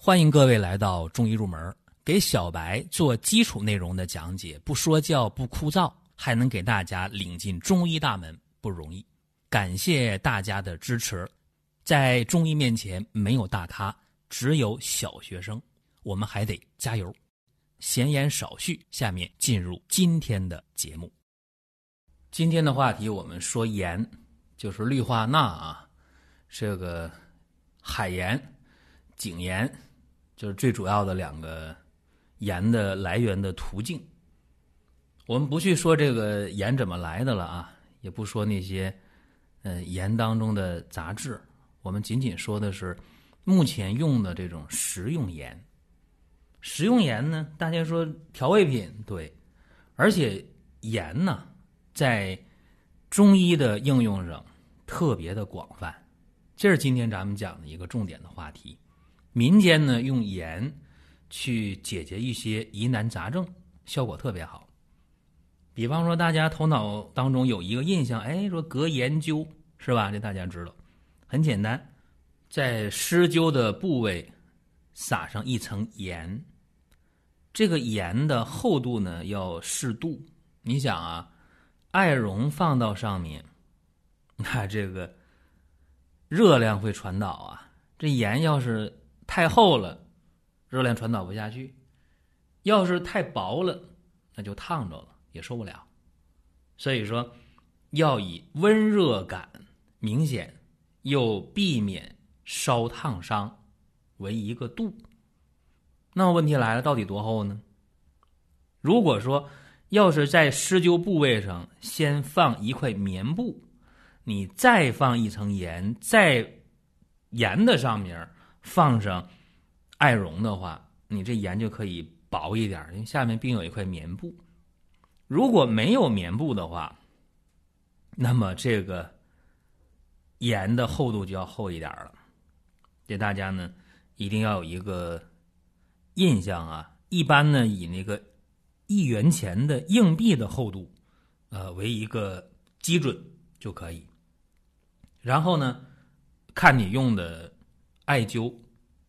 欢迎各位来到中医入门，给小白做基础内容的讲解，不说教不枯燥，还能给大家领进中医大门，不容易。感谢大家的支持。在中医面前，没有大咖，只有小学生，我们还得加油。闲言少叙，下面进入今天的节目。今天的话题，我们说盐，就是氯化钠啊，这个海盐、井盐。就是最主要的两个盐的来源的途径。我们不去说这个盐怎么来的了啊，也不说那些嗯盐当中的杂质，我们仅仅说的是目前用的这种食用盐。食用盐呢，大家说调味品对，而且盐呢，在中医的应用上特别的广泛，这是今天咱们讲的一个重点的话题。民间呢用盐去解决一些疑难杂症，效果特别好。比方说，大家头脑当中有一个印象，哎，说隔盐灸是吧？这大家知道，很简单，在施灸的部位撒上一层盐，这个盐的厚度呢要适度。你想啊，艾绒放到上面，那这个热量会传导啊，这盐要是。太厚了，热量传导不下去；要是太薄了，那就烫着了，也受不了。所以说，要以温热感明显又避免烧烫伤为一个度。那么问题来了，到底多厚呢？如果说要是在施灸部位上先放一块棉布，你再放一层盐，在盐的上面。放上艾绒的话，你这盐就可以薄一点，因为下面并有一块棉布。如果没有棉布的话，那么这个盐的厚度就要厚一点了。给大家呢一定要有一个印象啊，一般呢以那个一元钱的硬币的厚度呃为一个基准就可以。然后呢，看你用的。艾灸，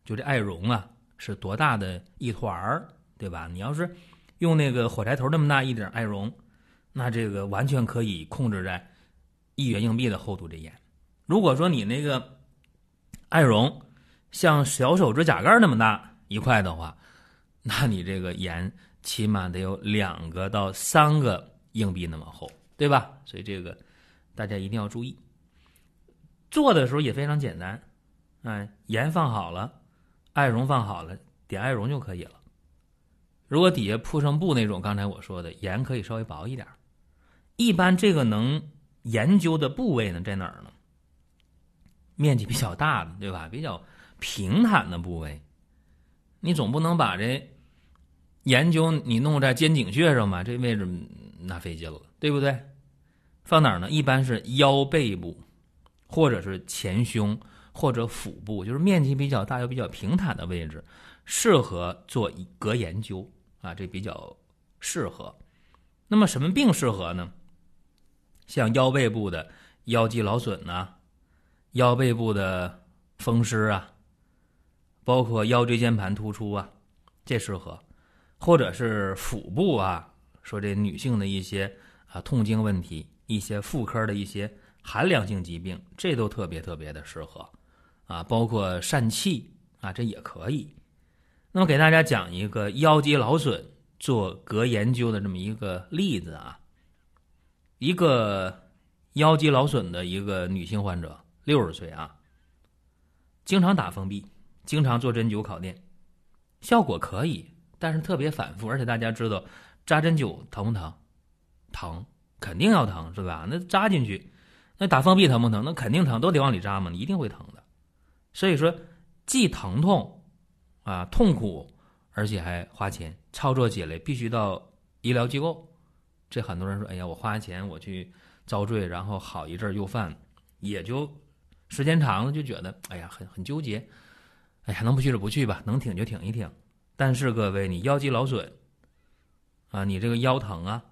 就这艾绒啊，是多大的一团儿，对吧？你要是用那个火柴头那么大一点艾绒，那这个完全可以控制在一元硬币的厚度这盐。如果说你那个艾绒像小手指甲盖那么大一块的话，那你这个盐起码得有两个到三个硬币那么厚，对吧？所以这个大家一定要注意。做的时候也非常简单。哎，盐放好了，艾绒放好了，点艾绒就可以了。如果底下铺上布那种，刚才我说的盐可以稍微薄一点。一般这个能研究的部位呢，在哪儿呢？面积比较大的，对吧？比较平坦的部位，你总不能把这研究你弄在肩颈穴上吧？这位置那费劲了，对不对？放哪儿呢？一般是腰背部，或者是前胸。或者腹部，就是面积比较大又比较平坦的位置，适合做隔研究啊，这比较适合。那么什么病适合呢？像腰背部的腰肌劳损呐，腰背部的风湿啊，包括腰椎间盘突出啊，这适合。或者是腹部啊，说这女性的一些啊痛经问题，一些妇科的一些寒凉性疾病，这都特别特别的适合。啊，包括疝气啊，这也可以。那么给大家讲一个腰肌劳损做隔研究的这么一个例子啊。一个腰肌劳损的一个女性患者，六十岁啊，经常打封闭，经常做针灸烤电，效果可以，但是特别反复。而且大家知道扎针灸疼不疼？疼，肯定要疼，是吧？那扎进去，那打封闭疼不疼？那肯定疼，都得往里扎嘛，一定会疼的。所以说，既疼痛，啊痛苦，而且还花钱，操作起来必须到医疗机构。这很多人说：“哎呀，我花钱我去遭罪，然后好一阵又犯，也就时间长了就觉得，哎呀，很很纠结。哎呀，能不去就不去吧，能挺就挺一挺。但是各位，你腰肌劳损，啊，你这个腰疼啊，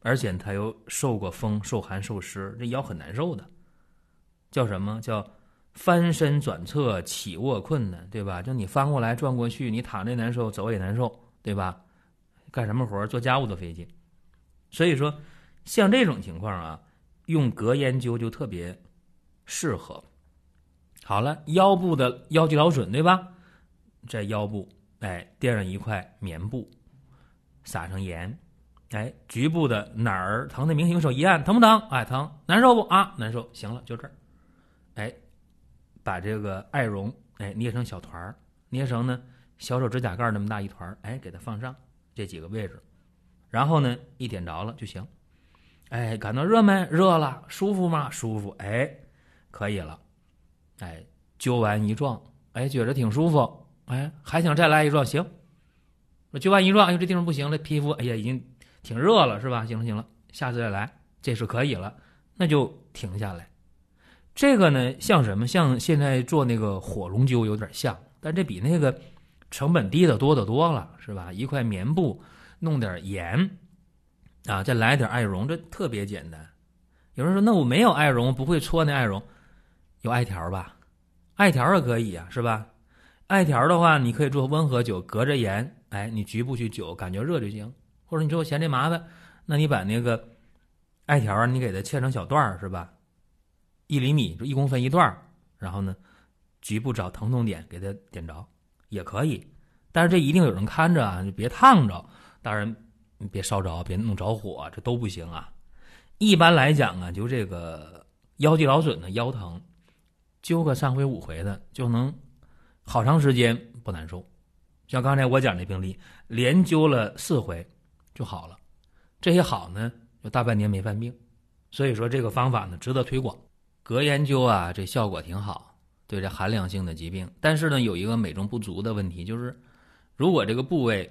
而且他又受过风、受寒、受湿，这腰很难受的。叫什么叫？翻身转侧，起卧困难，对吧？就你翻过来转过去，你躺着难受，走也难受，对吧？干什么活做家务都费劲。所以说，像这种情况啊，用隔烟灸就特别适合。好了，腰部的腰肌劳损，对吧？在腰部，哎，垫上一块棉布，撒上盐，哎，局部的哪儿疼的明显，用手一按，疼不疼？哎，疼，难受不？啊，难受。行了，就这儿，哎。把这个艾绒哎捏成小团儿，捏成呢小手指甲盖那么大一团儿，哎给它放上这几个位置，然后呢一点着了就行。哎，感到热没？热了。舒服吗？舒服。哎，可以了。哎，灸完一撞，哎觉着挺舒服。哎，还想再来一撞？行。我灸完一撞，哎呦这地方不行了，皮肤哎呀已经挺热了，是吧？行了行了，下次再来，这是可以了，那就停下来。这个呢，像什么？像现在做那个火龙灸有点像，但这比那个成本低的多得多了，是吧？一块棉布，弄点盐，啊，再来点艾绒，这特别简单。有人说，那我没有艾绒，不会搓那艾绒，有艾条吧？艾条也可以啊，是吧？艾条的话，你可以做温和灸，隔着盐，哎，你局部去灸，感觉热就行。或者你说我嫌这麻烦，那你把那个艾条，你给它切成小段儿，是吧？一厘米就一公分一段然后呢，局部找疼痛点给它点着也可以，但是这一定有人看着啊，就别烫着，当然别烧着，别弄着火，这都不行啊。一般来讲啊，就这个腰肌劳损的腰疼，灸个三回五回的就能好长时间不难受。像刚才我讲这病例，连灸了四回就好了，这些好呢，就大半年没犯病。所以说这个方法呢，值得推广。隔研究啊，这效果挺好，对这寒凉性的疾病。但是呢，有一个美中不足的问题，就是如果这个部位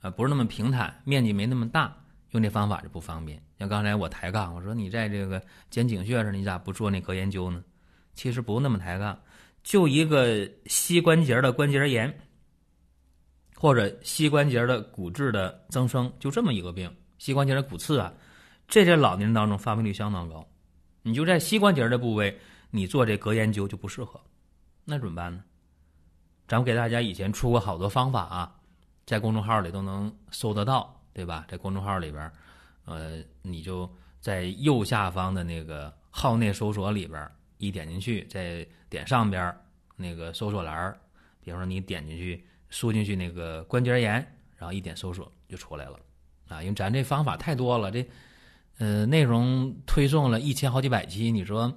啊不是那么平坦，面积没那么大，用这方法就不方便。像刚才我抬杠，我说你在这个肩颈穴上，你咋不做那隔研究呢？其实不那么抬杠，就一个膝关节的关节炎，或者膝关节的骨质的增生，就这么一个病。膝关节的骨刺啊，这在老年人当中发病率相当高。你就在膝关节的部位，你做这隔烟灸就不适合，那怎么办呢？咱们给大家以前出过好多方法啊，在公众号里都能搜得到，对吧？在公众号里边，呃，你就在右下方的那个号内搜索里边一点进去，再点上边那个搜索栏比方说你点进去输进去那个关节炎，然后一点搜索就出来了啊。因为咱这方法太多了，这。呃，内容推送了一千好几百期，你说，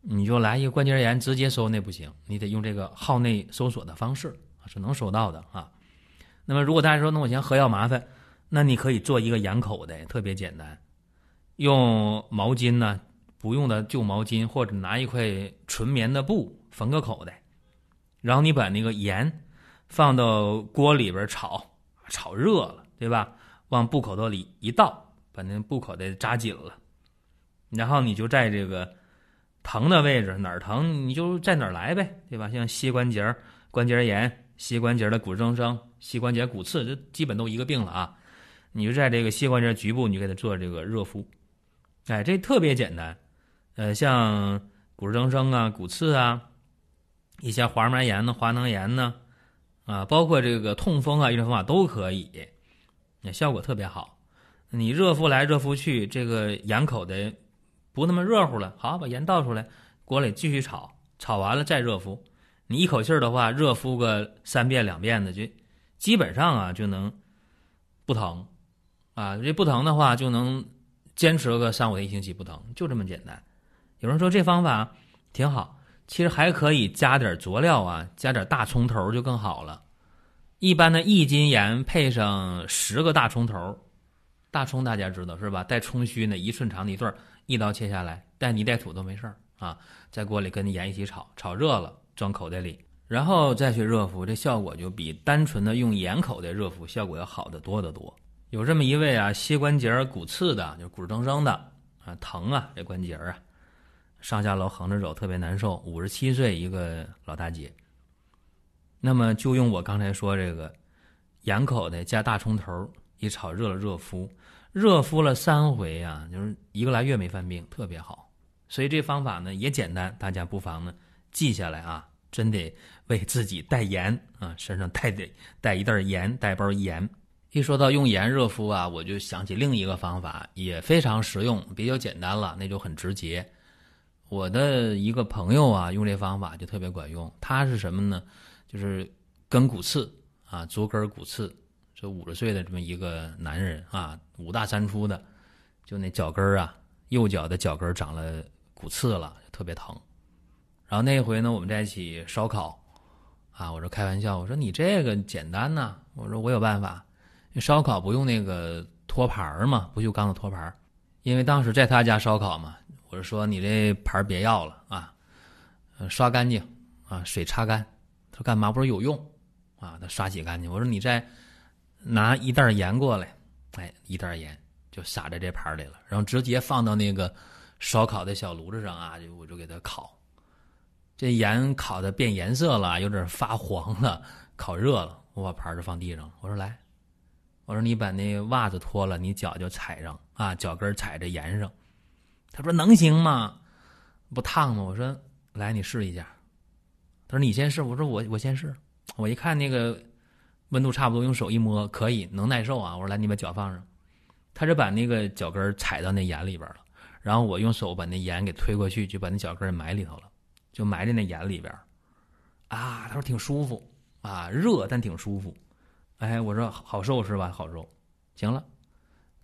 你就来一个关节炎直接搜那不行，你得用这个号内搜索的方式是能搜到的啊。那么，如果大家说那我嫌喝药麻烦，那你可以做一个盐口的，特别简单，用毛巾呢，不用的旧毛巾，或者拿一块纯棉的布缝个口袋，然后你把那个盐放到锅里边炒，炒热了，对吧？往布口袋里一倒。把那布口袋扎紧了，然后你就在这个疼的位置哪儿疼，你就在哪儿来呗，对吧？像膝关节关节炎、膝关节的骨质增生、膝关节骨刺，这基本都一个病了啊。你就在这个膝关节局部，你就给他做这个热敷，哎，这特别简单。呃，像骨质增生啊、骨刺啊，一些滑膜炎呢、滑囊炎呢，啊，包括这个痛风啊，一种方法都可以，那效果特别好。你热敷来热敷去，这个盐口的不那么热乎了。好，把盐倒出来，锅里继续炒，炒完了再热敷。你一口气的话，热敷个三遍两遍的，就基本上啊就能不疼啊。这不疼的话，就能坚持个三五天一星期不疼，就这么简单。有人说这方法挺好，其实还可以加点佐料啊，加点大葱头就更好了。一般的一斤盐配上十个大葱头。大葱大家知道是吧？带葱须呢，一寸长的一段，一刀切下来，带泥带土都没事儿啊。在锅里跟盐一起炒，炒热了装口袋里，然后再去热敷，这效果就比单纯的用盐口袋热敷效果要好得多得多。有这么一位啊，膝关节骨刺的，就骨质增生的啊，疼啊，这关节啊，上下楼横着走特别难受。五十七岁一个老大姐，那么就用我刚才说这个盐口袋加大葱头。一炒热了热敷，热敷了三回啊，就是一个来月没犯病，特别好。所以这方法呢也简单，大家不妨呢记下来啊，真得为自己带盐啊，身上带得带一袋盐，带包盐。一说到用盐热敷啊，我就想起另一个方法，也非常实用，比较简单了，那就很直接。我的一个朋友啊，用这方法就特别管用。他是什么呢？就是跟骨刺啊，足跟骨刺，这五十岁的这么一个男人啊，五大三粗的，就那脚跟啊，右脚的脚跟长了骨刺了，特别疼。然后那回呢，我们在一起烧烤啊，我说开玩笑，我说你这个简单呐，我说我有办法。烧烤不用那个托盘嘛，不锈钢的托盘，因为当时在他家烧烤嘛，我就说你这盘别要了啊，刷干净啊，水擦干。他说干嘛？不是有用啊？他刷洗干净。我说你在拿一袋盐过来，哎，一袋盐就撒在这盘里了，然后直接放到那个烧烤的小炉子上啊，就我就给他烤。这盐烤的变颜色了，有点发黄了，烤热了，我把盘就放地上了。我说来。我说你把那袜子脱了，你脚就踩上啊，脚跟踩着盐上。他说能行吗？不烫吗？我说来，你试一下。他说你先试。我说我我先试。我一看那个温度差不多，用手一摸可以，能耐受啊。我说来，你把脚放上。他就把那个脚跟踩到那盐里边了，然后我用手把那盐给推过去，就把那脚跟埋里头了，就埋在那盐里边。啊，他说挺舒服啊，热但挺舒服。哎，我说好受是吧？好受，行了。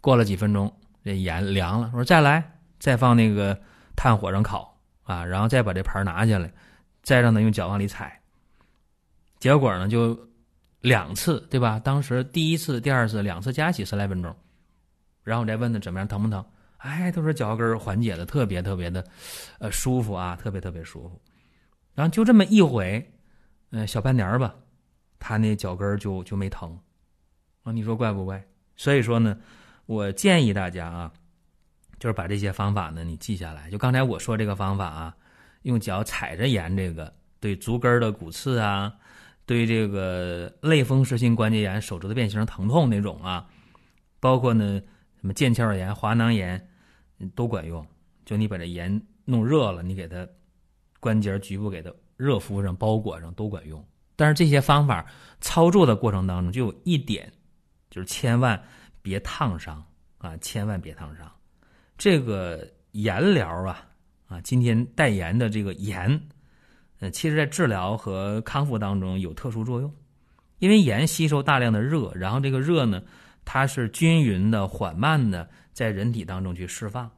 过了几分钟，这盐凉了。我说再来，再放那个炭火上烤啊，然后再把这盘拿下来，再让他用脚往里踩。结果呢，就两次，对吧？当时第一次、第二次两次加起十来分钟，然后我再问他怎么样，疼不疼？哎，他说脚跟缓解的特别特别的，呃，舒服啊，特别特别舒服。然后就这么一回，嗯，小半年吧。他那脚跟就就没疼，啊，你说怪不怪？所以说呢，我建议大家啊，就是把这些方法呢你记下来。就刚才我说这个方法啊，用脚踩着盐，这个对足跟的骨刺啊，对这个类风湿性关节炎、手指头变形疼痛那种啊，包括呢什么腱鞘炎、滑囊炎都管用。就你把这盐弄热了，你给它关节局部给它热敷上、包裹上都管用。但是这些方法操作的过程当中，就有一点，就是千万别烫伤啊！千万别烫伤。这个盐疗啊，啊，今天代言的这个盐，呃，其实在治疗和康复当中有特殊作用，因为盐吸收大量的热，然后这个热呢，它是均匀的、缓慢的在人体当中去释放，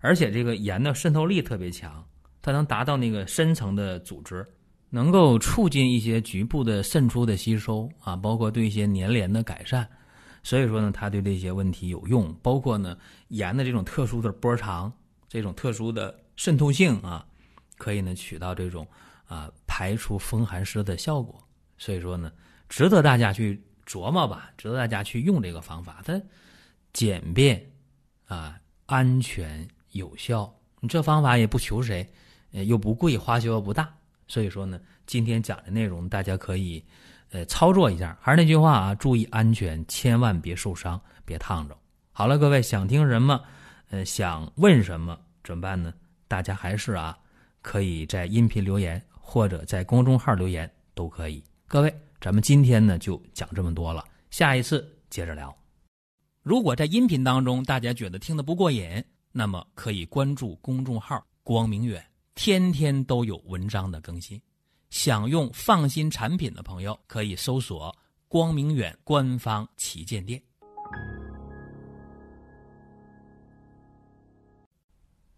而且这个盐的渗透力特别强，它能达到那个深层的组织。能够促进一些局部的渗出的吸收啊，包括对一些粘连的改善，所以说呢，它对这些问题有用。包括呢，盐的这种特殊的波长，这种特殊的渗透性啊，可以呢起到这种啊排除风寒湿的效果。所以说呢，值得大家去琢磨吧，值得大家去用这个方法。它简便啊，安全有效。你这方法也不求谁，又不贵，花销又不大。所以说呢，今天讲的内容大家可以，呃，操作一下。还是那句话啊，注意安全，千万别受伤，别烫着。好了，各位想听什么，呃，想问什么，怎么办呢？大家还是啊，可以在音频留言或者在公众号留言都可以。各位，咱们今天呢就讲这么多了，下一次接着聊。如果在音频当中大家觉得听得不过瘾，那么可以关注公众号“光明远”。天天都有文章的更新，想用放心产品的朋友可以搜索“光明远”官方旗舰店。